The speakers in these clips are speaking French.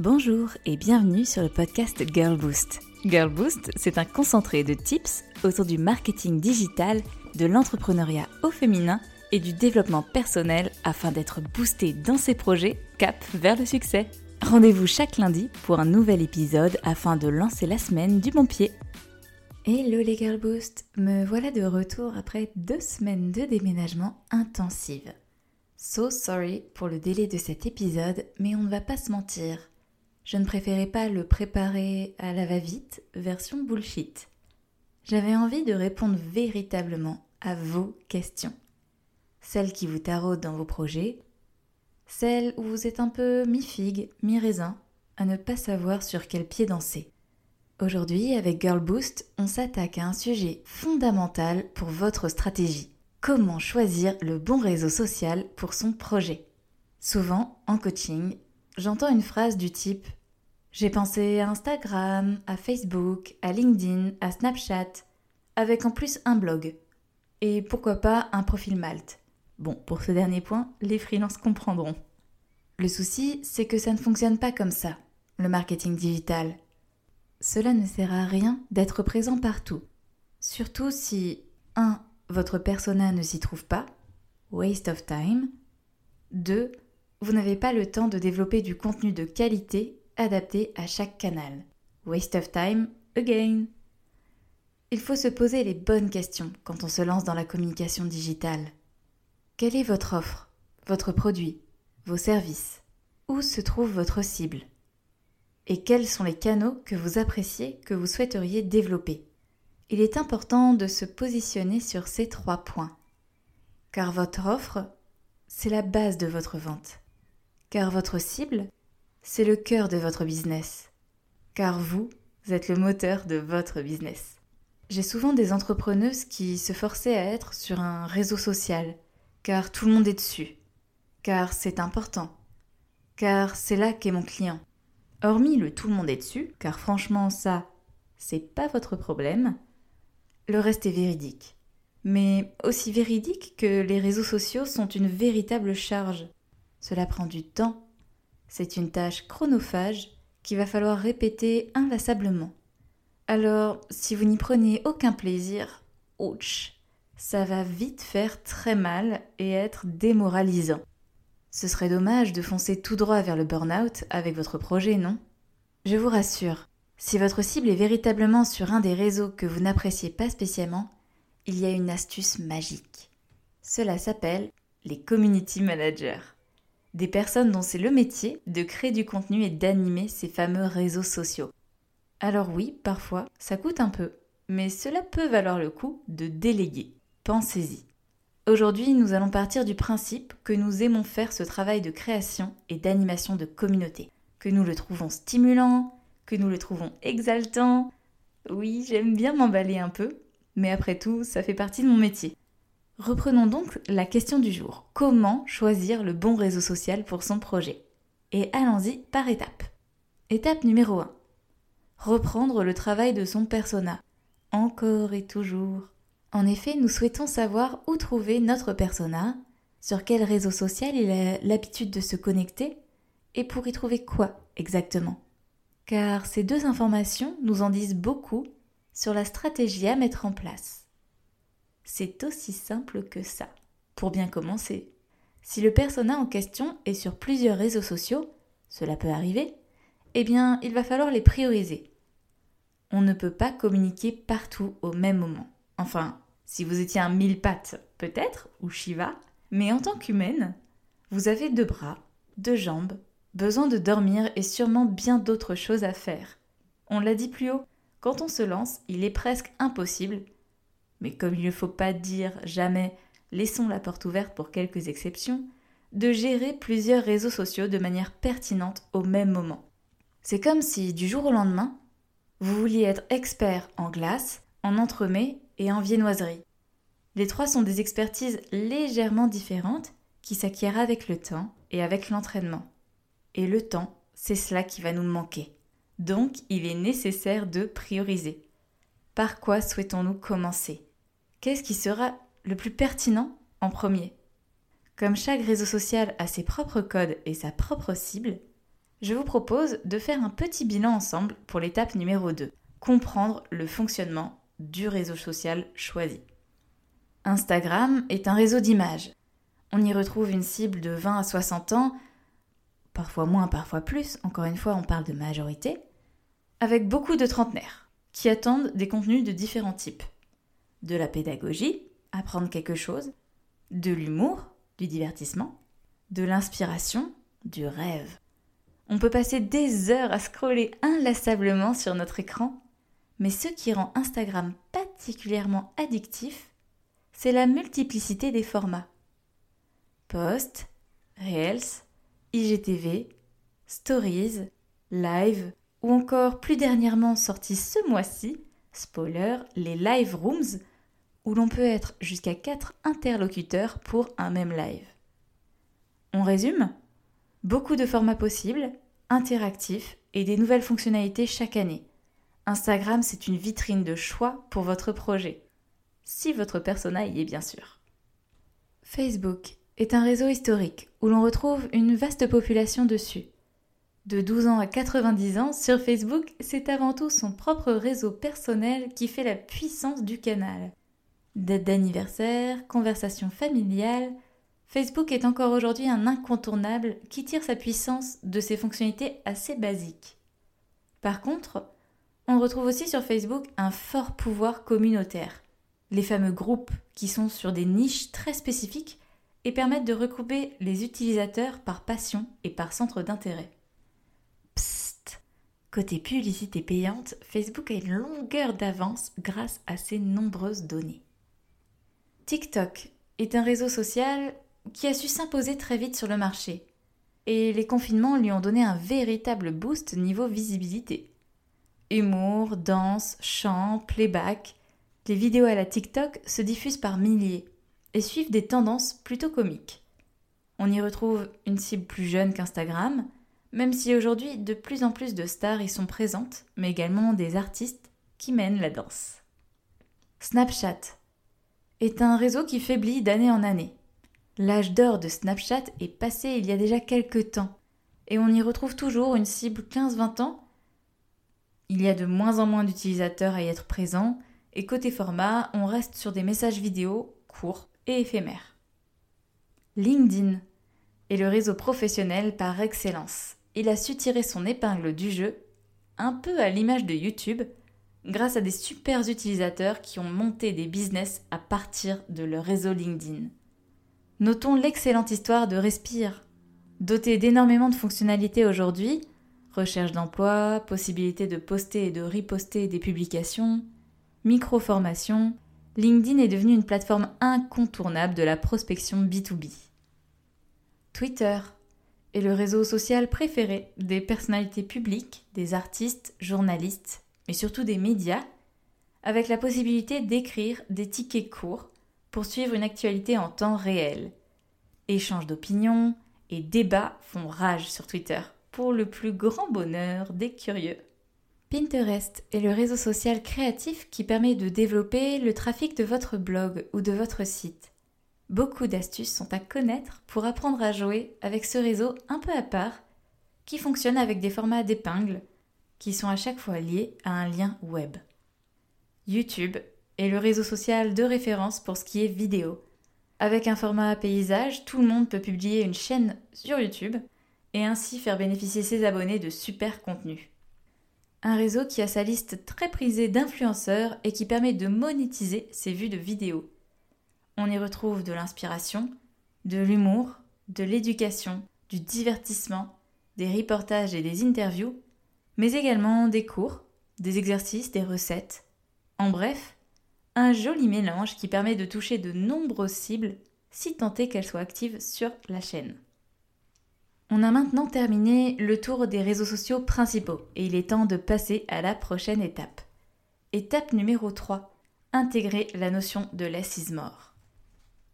Bonjour et bienvenue sur le podcast Girl Boost. Girl Boost, c'est un concentré de tips autour du marketing digital, de l'entrepreneuriat au féminin et du développement personnel afin d'être boosté dans ses projets cap vers le succès. Rendez-vous chaque lundi pour un nouvel épisode afin de lancer la semaine du bon pied. Hello les Girl Boost, me voilà de retour après deux semaines de déménagement intensive. So sorry pour le délai de cet épisode, mais on ne va pas se mentir je ne préférais pas le préparer à la va-vite, version bullshit. J'avais envie de répondre véritablement à vos questions. Celles qui vous taraudent dans vos projets, celles où vous êtes un peu mi-figue, mi-raisin, à ne pas savoir sur quel pied danser. Aujourd'hui, avec Girl Boost, on s'attaque à un sujet fondamental pour votre stratégie. Comment choisir le bon réseau social pour son projet? Souvent, en coaching, j'entends une phrase du type j'ai pensé à Instagram, à Facebook, à LinkedIn, à Snapchat, avec en plus un blog. Et pourquoi pas un profil Malte. Bon, pour ce dernier point, les freelances comprendront. Le souci, c'est que ça ne fonctionne pas comme ça, le marketing digital. Cela ne sert à rien d'être présent partout. Surtout si 1. Votre persona ne s'y trouve pas, waste of time. 2. Vous n'avez pas le temps de développer du contenu de qualité adapté à chaque canal. Waste of time again. Il faut se poser les bonnes questions quand on se lance dans la communication digitale. Quelle est votre offre, votre produit, vos services? Où se trouve votre cible? Et quels sont les canaux que vous appréciez, que vous souhaiteriez développer? Il est important de se positionner sur ces trois points. Car votre offre, c'est la base de votre vente. Car votre cible, c'est le cœur de votre business. Car vous êtes le moteur de votre business. J'ai souvent des entrepreneuses qui se forçaient à être sur un réseau social, car tout le monde est dessus, car c'est important, car c'est là qu'est mon client. Hormis le tout le monde est dessus, car franchement ça, c'est pas votre problème, le reste est véridique. Mais aussi véridique que les réseaux sociaux sont une véritable charge. Cela prend du temps, c'est une tâche chronophage qu'il va falloir répéter inlassablement. Alors, si vous n'y prenez aucun plaisir, ouch, ça va vite faire très mal et être démoralisant. Ce serait dommage de foncer tout droit vers le burn-out avec votre projet, non? Je vous rassure, si votre cible est véritablement sur un des réseaux que vous n'appréciez pas spécialement, il y a une astuce magique. Cela s'appelle les community managers des personnes dont c'est le métier de créer du contenu et d'animer ces fameux réseaux sociaux. Alors oui, parfois, ça coûte un peu, mais cela peut valoir le coup de déléguer. Pensez-y. Aujourd'hui, nous allons partir du principe que nous aimons faire ce travail de création et d'animation de communauté, que nous le trouvons stimulant, que nous le trouvons exaltant. Oui, j'aime bien m'emballer un peu, mais après tout, ça fait partie de mon métier. Reprenons donc la question du jour. Comment choisir le bon réseau social pour son projet? Et allons-y par étapes. Étape numéro 1. Reprendre le travail de son persona. Encore et toujours. En effet, nous souhaitons savoir où trouver notre persona, sur quel réseau social il a l'habitude de se connecter, et pour y trouver quoi exactement? Car ces deux informations nous en disent beaucoup sur la stratégie à mettre en place. C'est aussi simple que ça. Pour bien commencer, si le persona en question est sur plusieurs réseaux sociaux, cela peut arriver, eh bien, il va falloir les prioriser. On ne peut pas communiquer partout au même moment. Enfin, si vous étiez un mille pattes, peut-être, ou Shiva, mais en tant qu'humaine, vous avez deux bras, deux jambes, besoin de dormir et sûrement bien d'autres choses à faire. On l'a dit plus haut, quand on se lance, il est presque impossible mais comme il ne faut pas dire jamais laissons la porte ouverte pour quelques exceptions, de gérer plusieurs réseaux sociaux de manière pertinente au même moment. C'est comme si, du jour au lendemain, vous vouliez être expert en glace, en entremets et en viennoiserie. Les trois sont des expertises légèrement différentes qui s'acquièrent avec le temps et avec l'entraînement. Et le temps, c'est cela qui va nous manquer. Donc, il est nécessaire de prioriser. Par quoi souhaitons-nous commencer? Qu'est-ce qui sera le plus pertinent en premier? Comme chaque réseau social a ses propres codes et sa propre cible, je vous propose de faire un petit bilan ensemble pour l'étape numéro 2, comprendre le fonctionnement du réseau social choisi. Instagram est un réseau d'images. On y retrouve une cible de 20 à 60 ans, parfois moins, parfois plus, encore une fois on parle de majorité, avec beaucoup de trentenaires qui attendent des contenus de différents types. De la pédagogie, apprendre quelque chose, de l'humour, du divertissement, de l'inspiration, du rêve. On peut passer des heures à scroller inlassablement sur notre écran, mais ce qui rend Instagram particulièrement addictif, c'est la multiplicité des formats. Post, Reels, IGTV, Stories, Live, ou encore plus dernièrement sorti ce mois-ci, spoiler, les Live Rooms, où l'on peut être jusqu'à 4 interlocuteurs pour un même live. On résume Beaucoup de formats possibles, interactifs et des nouvelles fonctionnalités chaque année. Instagram, c'est une vitrine de choix pour votre projet. Si votre persona y est bien sûr. Facebook est un réseau historique où l'on retrouve une vaste population dessus. De 12 ans à 90 ans, sur Facebook, c'est avant tout son propre réseau personnel qui fait la puissance du canal. Date d'anniversaire, conversation familiale, Facebook est encore aujourd'hui un incontournable qui tire sa puissance de ses fonctionnalités assez basiques. Par contre, on retrouve aussi sur Facebook un fort pouvoir communautaire. Les fameux groupes qui sont sur des niches très spécifiques et permettent de regrouper les utilisateurs par passion et par centre d'intérêt. Psst Côté publicité payante, Facebook a une longueur d'avance grâce à ses nombreuses données. TikTok est un réseau social qui a su s'imposer très vite sur le marché. Et les confinements lui ont donné un véritable boost niveau visibilité. Humour, danse, chant, playback, les vidéos à la TikTok se diffusent par milliers et suivent des tendances plutôt comiques. On y retrouve une cible plus jeune qu'Instagram, même si aujourd'hui de plus en plus de stars y sont présentes, mais également des artistes qui mènent la danse. Snapchat est un réseau qui faiblit d'année en année. L'âge d'or de Snapchat est passé il y a déjà quelques temps, et on y retrouve toujours une cible 15-20 ans. Il y a de moins en moins d'utilisateurs à y être présents, et côté format, on reste sur des messages vidéo courts et éphémères. LinkedIn est le réseau professionnel par excellence. Il a su tirer son épingle du jeu, un peu à l'image de YouTube, grâce à des super utilisateurs qui ont monté des business à partir de leur réseau LinkedIn. Notons l'excellente histoire de Respire. Doté d'énormément de fonctionnalités aujourd'hui, recherche d'emploi, possibilité de poster et de riposter des publications, micro-formation, LinkedIn est devenu une plateforme incontournable de la prospection B2B. Twitter est le réseau social préféré des personnalités publiques, des artistes, journalistes, mais surtout des médias, avec la possibilité d'écrire des tickets courts pour suivre une actualité en temps réel. Échanges d'opinions et débats font rage sur Twitter, pour le plus grand bonheur des curieux. Pinterest est le réseau social créatif qui permet de développer le trafic de votre blog ou de votre site. Beaucoup d'astuces sont à connaître pour apprendre à jouer avec ce réseau un peu à part, qui fonctionne avec des formats d'épingles, qui sont à chaque fois liés à un lien web. YouTube est le réseau social de référence pour ce qui est vidéo. Avec un format paysage, tout le monde peut publier une chaîne sur YouTube et ainsi faire bénéficier ses abonnés de super contenus. Un réseau qui a sa liste très prisée d'influenceurs et qui permet de monétiser ses vues de vidéos. On y retrouve de l'inspiration, de l'humour, de l'éducation, du divertissement, des reportages et des interviews, mais également des cours, des exercices, des recettes. En bref, un joli mélange qui permet de toucher de nombreuses cibles, si tant est qu'elles soient actives sur la chaîne. On a maintenant terminé le tour des réseaux sociaux principaux et il est temps de passer à la prochaine étape. Étape numéro 3. Intégrer la notion de less mort.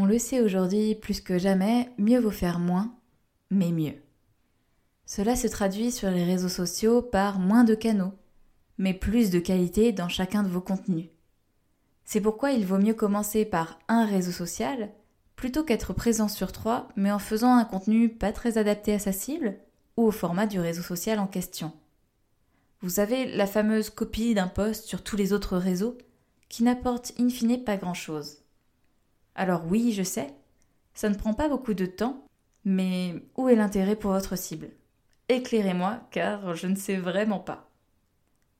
On le sait aujourd'hui plus que jamais, mieux vaut faire moins, mais mieux. Cela se traduit sur les réseaux sociaux par moins de canaux, mais plus de qualité dans chacun de vos contenus. C'est pourquoi il vaut mieux commencer par un réseau social plutôt qu'être présent sur trois mais en faisant un contenu pas très adapté à sa cible ou au format du réseau social en question. Vous savez, la fameuse copie d'un post sur tous les autres réseaux qui n'apporte in fine pas grand-chose. Alors oui, je sais, ça ne prend pas beaucoup de temps, mais où est l'intérêt pour votre cible? Éclairez-moi, car je ne sais vraiment pas.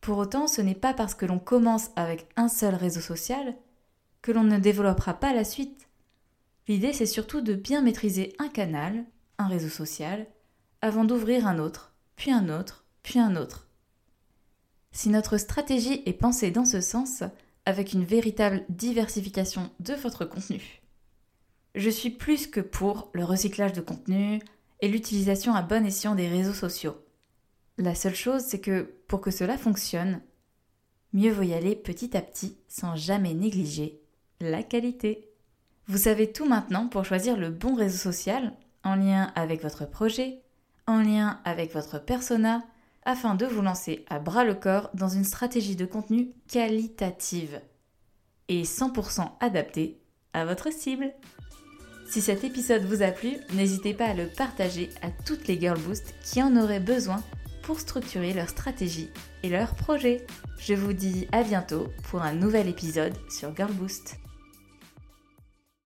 Pour autant, ce n'est pas parce que l'on commence avec un seul réseau social que l'on ne développera pas la suite. L'idée, c'est surtout de bien maîtriser un canal, un réseau social, avant d'ouvrir un autre, puis un autre, puis un autre. Si notre stratégie est pensée dans ce sens, avec une véritable diversification de votre contenu, je suis plus que pour le recyclage de contenu et l'utilisation à bon escient des réseaux sociaux. La seule chose, c'est que pour que cela fonctionne, mieux vaut y aller petit à petit sans jamais négliger la qualité. Vous savez tout maintenant pour choisir le bon réseau social en lien avec votre projet, en lien avec votre persona, afin de vous lancer à bras le corps dans une stratégie de contenu qualitative et 100% adaptée à votre cible. Si cet épisode vous a plu, n'hésitez pas à le partager à toutes les Girl Boost qui en auraient besoin pour structurer leur stratégie et leur projet. Je vous dis à bientôt pour un nouvel épisode sur Girl Boost.